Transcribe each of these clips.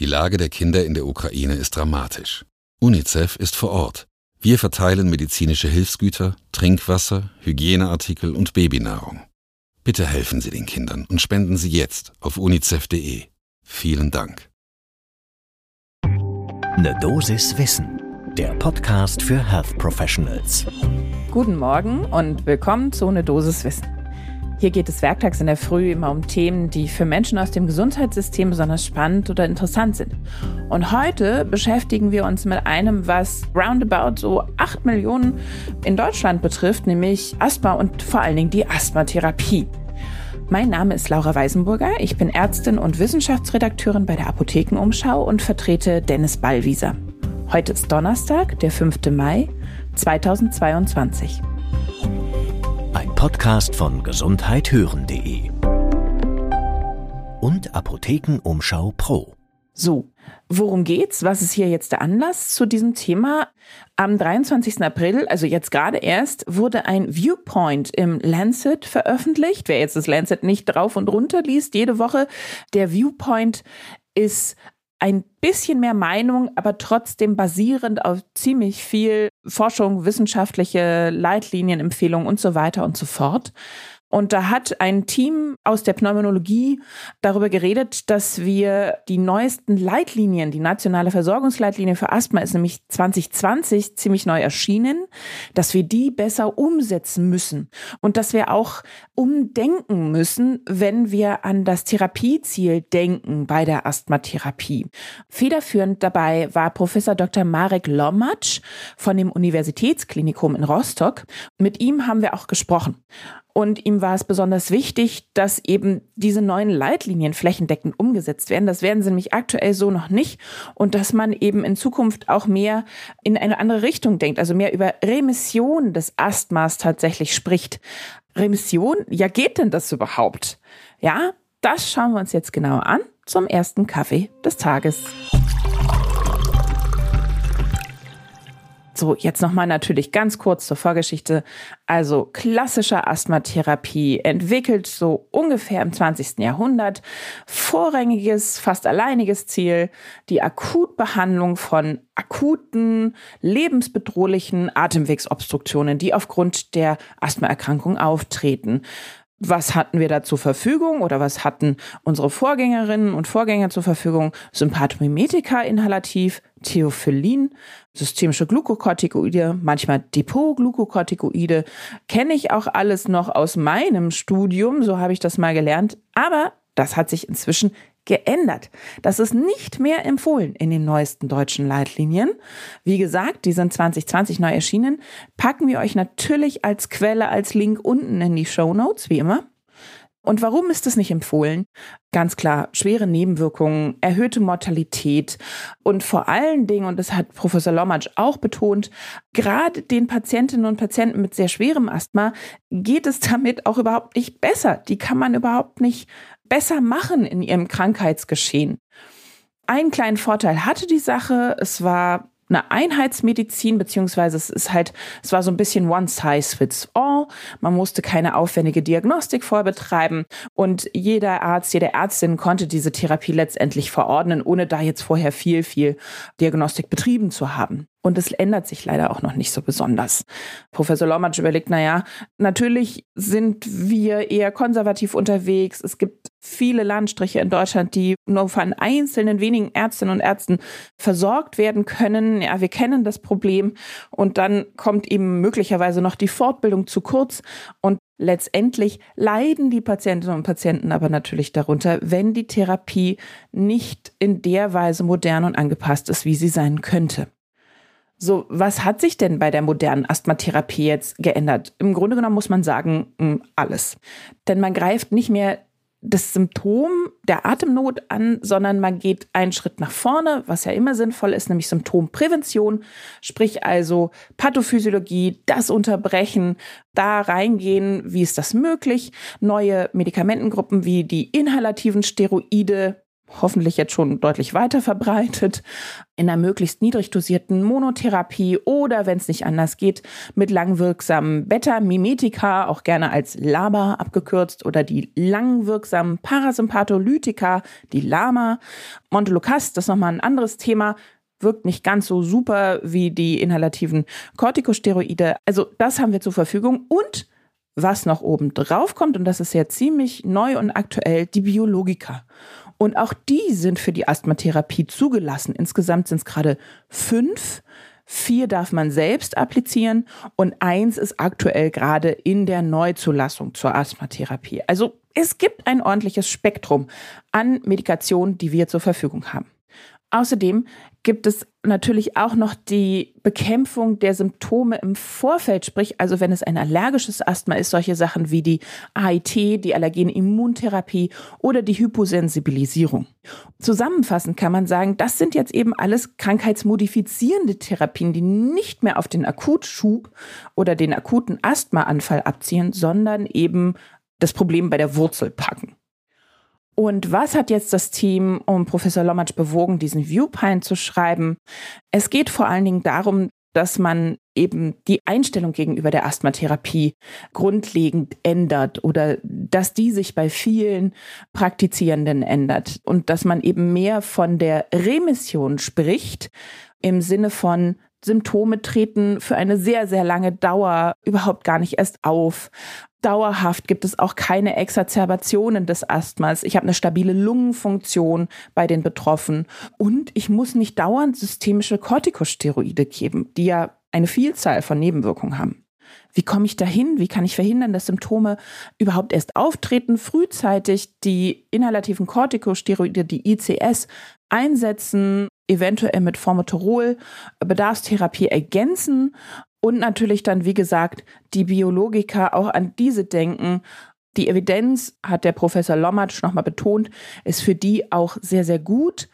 Die Lage der Kinder in der Ukraine ist dramatisch. UNICEF ist vor Ort. Wir verteilen medizinische Hilfsgüter, Trinkwasser, Hygieneartikel und Babynahrung. Bitte helfen Sie den Kindern und spenden Sie jetzt auf unicef.de. Vielen Dank. Ne Dosis Wissen, der Podcast für Health Professionals. Guten Morgen und willkommen zu Ne Dosis Wissen. Hier geht es werktags in der Früh immer um Themen, die für Menschen aus dem Gesundheitssystem besonders spannend oder interessant sind. Und heute beschäftigen wir uns mit einem, was roundabout so 8 Millionen in Deutschland betrifft, nämlich Asthma und vor allen Dingen die Asthmatherapie. Mein Name ist Laura Weisenburger. Ich bin Ärztin und Wissenschaftsredakteurin bei der Apothekenumschau und vertrete Dennis Ballwieser. Heute ist Donnerstag, der 5. Mai 2022. Podcast von gesundheithören.de und Apothekenumschau Pro. So, worum geht's? Was ist hier jetzt der Anlass zu diesem Thema? Am 23. April, also jetzt gerade erst, wurde ein Viewpoint im Lancet veröffentlicht. Wer jetzt das Lancet nicht drauf und runter liest, jede Woche, der Viewpoint ist ein bisschen mehr Meinung, aber trotzdem basierend auf ziemlich viel Forschung, wissenschaftliche Leitlinien, Empfehlungen und so weiter und so fort. Und da hat ein Team aus der Pneumonologie darüber geredet, dass wir die neuesten Leitlinien, die nationale Versorgungsleitlinie für Asthma ist nämlich 2020 ziemlich neu erschienen, dass wir die besser umsetzen müssen und dass wir auch umdenken müssen, wenn wir an das Therapieziel denken bei der Asthmatherapie. Federführend dabei war Professor Dr. Marek Lomatsch von dem Universitätsklinikum in Rostock. Mit ihm haben wir auch gesprochen. Und ihm war es besonders wichtig, dass eben diese neuen Leitlinien flächendeckend umgesetzt werden. Das werden sie nämlich aktuell so noch nicht. Und dass man eben in Zukunft auch mehr in eine andere Richtung denkt, also mehr über Remission des Asthmas tatsächlich spricht. Remission, ja, geht denn das überhaupt? Ja, das schauen wir uns jetzt genauer an zum ersten Kaffee des Tages. So, jetzt nochmal natürlich ganz kurz zur Vorgeschichte. Also klassische Asthmatherapie entwickelt so ungefähr im 20. Jahrhundert. Vorrangiges, fast alleiniges Ziel, die Akutbehandlung von akuten, lebensbedrohlichen Atemwegsobstruktionen, die aufgrund der Asthmaerkrankung auftreten was hatten wir da zur Verfügung oder was hatten unsere Vorgängerinnen und Vorgänger zur Verfügung? Sympathomimetika inhalativ, Theophyllin, systemische Glukokortikoide, manchmal Depotglukokortikoide. Kenne ich auch alles noch aus meinem Studium, so habe ich das mal gelernt. Aber das hat sich inzwischen geändert. Das ist nicht mehr empfohlen in den neuesten deutschen Leitlinien. Wie gesagt, die sind 2020 neu erschienen. Packen wir euch natürlich als Quelle, als Link unten in die Show Notes, wie immer. Und warum ist es nicht empfohlen? Ganz klar, schwere Nebenwirkungen, erhöhte Mortalität und vor allen Dingen, und das hat Professor Lomatsch auch betont, gerade den Patientinnen und Patienten mit sehr schwerem Asthma geht es damit auch überhaupt nicht besser. Die kann man überhaupt nicht besser machen in ihrem Krankheitsgeschehen. Einen kleinen Vorteil hatte die Sache. Es war eine Einheitsmedizin, beziehungsweise es ist halt, es war so ein bisschen one size fits all. Man musste keine aufwendige Diagnostik vorbetreiben und jeder Arzt, jede Ärztin konnte diese Therapie letztendlich verordnen, ohne da jetzt vorher viel, viel Diagnostik betrieben zu haben. Und es ändert sich leider auch noch nicht so besonders. Professor Lomatsch überlegt, naja, natürlich sind wir eher konservativ unterwegs. Es gibt viele Landstriche in Deutschland, die nur von einzelnen wenigen Ärztinnen und Ärzten versorgt werden können. Ja, wir kennen das Problem. Und dann kommt eben möglicherweise noch die Fortbildung zu kurz. Und Letztendlich leiden die Patientinnen und Patienten aber natürlich darunter, wenn die Therapie nicht in der Weise modern und angepasst ist, wie sie sein könnte. So, was hat sich denn bei der modernen Asthmatherapie jetzt geändert? Im Grunde genommen muss man sagen, hm, alles. Denn man greift nicht mehr das Symptom der Atemnot an, sondern man geht einen Schritt nach vorne, was ja immer sinnvoll ist, nämlich Symptomprävention, sprich also Pathophysiologie, das Unterbrechen, da reingehen, wie ist das möglich, neue Medikamentengruppen wie die inhalativen Steroide hoffentlich jetzt schon deutlich weiter verbreitet, in einer möglichst niedrig dosierten Monotherapie oder, wenn es nicht anders geht, mit langwirksamen Beta-Mimetika, auch gerne als LABA abgekürzt, oder die langwirksamen Parasympatholytika, die LAMA. Montelukast, das ist nochmal ein anderes Thema, wirkt nicht ganz so super wie die inhalativen Corticosteroide. Also das haben wir zur Verfügung und was noch oben drauf kommt, und das ist ja ziemlich neu und aktuell, die Biologika. Und auch die sind für die Asthmatherapie zugelassen. Insgesamt sind es gerade fünf. Vier darf man selbst applizieren und eins ist aktuell gerade in der Neuzulassung zur Asthmatherapie. Also es gibt ein ordentliches Spektrum an Medikationen, die wir zur Verfügung haben. Außerdem gibt es natürlich auch noch die Bekämpfung der Symptome im Vorfeld, sprich also wenn es ein allergisches Asthma ist, solche Sachen wie die AIT, die Allergenimmuntherapie oder die Hyposensibilisierung. Zusammenfassend kann man sagen, das sind jetzt eben alles krankheitsmodifizierende Therapien, die nicht mehr auf den Akutschub oder den akuten Asthmaanfall abzielen, sondern eben das Problem bei der Wurzel packen. Und was hat jetzt das Team um Professor Lommatsch bewogen, diesen Viewpine zu schreiben? Es geht vor allen Dingen darum, dass man eben die Einstellung gegenüber der Asthmatherapie grundlegend ändert oder dass die sich bei vielen Praktizierenden ändert und dass man eben mehr von der Remission spricht im Sinne von Symptome treten für eine sehr, sehr lange Dauer überhaupt gar nicht erst auf. Dauerhaft gibt es auch keine Exacerbationen des Asthmas. Ich habe eine stabile Lungenfunktion bei den Betroffenen und ich muss nicht dauernd systemische Corticosteroide geben, die ja eine Vielzahl von Nebenwirkungen haben. Wie komme ich dahin? Wie kann ich verhindern, dass Symptome überhaupt erst auftreten? Frühzeitig die inhalativen Corticosteroide, die ICS, einsetzen, eventuell mit Formoterol Bedarfstherapie ergänzen und natürlich dann, wie gesagt, die Biologiker auch an diese denken. Die Evidenz, hat der Professor Lommatsch nochmal betont, ist für die auch sehr, sehr gut.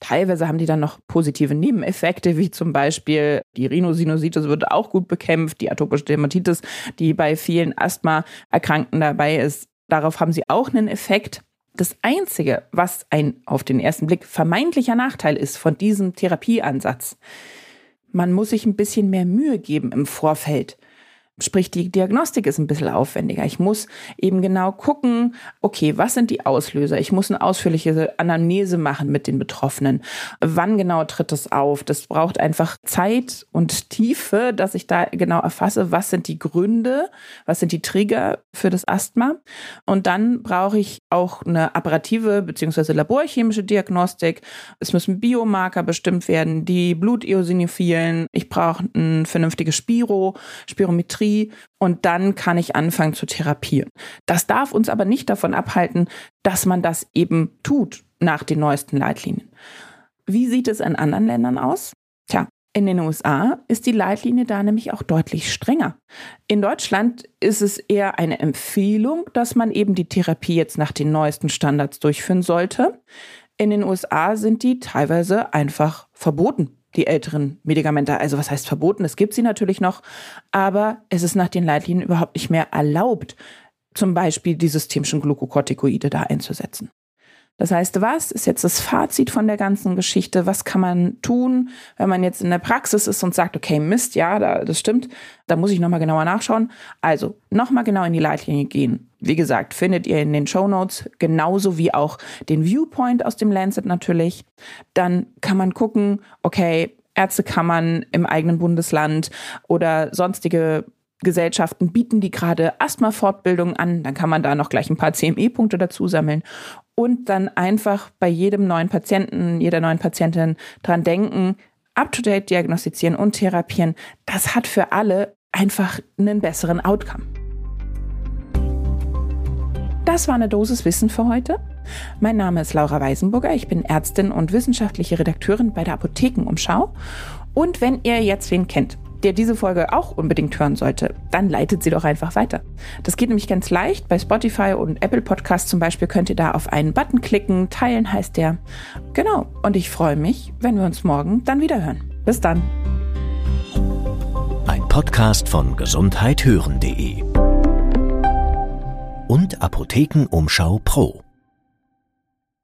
Teilweise haben die dann noch positive Nebeneffekte, wie zum Beispiel die Rhinosinusitis wird auch gut bekämpft, die atopische Dermatitis, die bei vielen Asthma-Erkrankten dabei ist. Darauf haben sie auch einen Effekt. Das Einzige, was ein auf den ersten Blick vermeintlicher Nachteil ist von diesem Therapieansatz, man muss sich ein bisschen mehr Mühe geben im Vorfeld. Sprich, die Diagnostik ist ein bisschen aufwendiger. Ich muss eben genau gucken, okay, was sind die Auslöser? Ich muss eine ausführliche Anamnese machen mit den Betroffenen. Wann genau tritt es auf? Das braucht einfach Zeit und Tiefe, dass ich da genau erfasse, was sind die Gründe, was sind die Trigger für das Asthma. Und dann brauche ich auch eine apparative bzw. laborchemische Diagnostik. Es müssen Biomarker bestimmt werden, die Bluteosinophilen. Ich brauche ein vernünftiges Spiro, Spirometrie Therapie und dann kann ich anfangen zu therapieren. Das darf uns aber nicht davon abhalten, dass man das eben tut nach den neuesten Leitlinien. Wie sieht es in anderen Ländern aus? Tja, in den USA ist die Leitlinie da nämlich auch deutlich strenger. In Deutschland ist es eher eine Empfehlung, dass man eben die Therapie jetzt nach den neuesten Standards durchführen sollte. In den USA sind die teilweise einfach verboten die älteren Medikamente. Also was heißt verboten? Es gibt sie natürlich noch, aber es ist nach den Leitlinien überhaupt nicht mehr erlaubt, zum Beispiel die systemischen Glukokortikoide da einzusetzen. Das heißt, was ist jetzt das Fazit von der ganzen Geschichte? Was kann man tun, wenn man jetzt in der Praxis ist und sagt, okay, Mist, ja, das stimmt, da muss ich nochmal genauer nachschauen. Also nochmal genau in die Leitlinie gehen. Wie gesagt, findet ihr in den Show Notes, genauso wie auch den Viewpoint aus dem Lancet natürlich. Dann kann man gucken, okay, Ärztekammern im eigenen Bundesland oder sonstige Gesellschaften bieten die gerade Asthma-Fortbildungen an. Dann kann man da noch gleich ein paar CME-Punkte dazu sammeln und dann einfach bei jedem neuen Patienten, jeder neuen Patientin dran denken, up-to-date diagnostizieren und therapieren. Das hat für alle einfach einen besseren Outcome. Das war eine Dosis Wissen für heute. Mein Name ist Laura Weisenburger. Ich bin Ärztin und wissenschaftliche Redakteurin bei der Apothekenumschau. Und wenn ihr jetzt wen kennt, der diese Folge auch unbedingt hören sollte, dann leitet sie doch einfach weiter. Das geht nämlich ganz leicht. Bei Spotify und Apple Podcasts zum Beispiel könnt ihr da auf einen Button klicken. Teilen heißt der. Genau. Und ich freue mich, wenn wir uns morgen dann wieder hören. Bis dann. Ein Podcast von gesundheithören.de und Apothekenumschau Pro.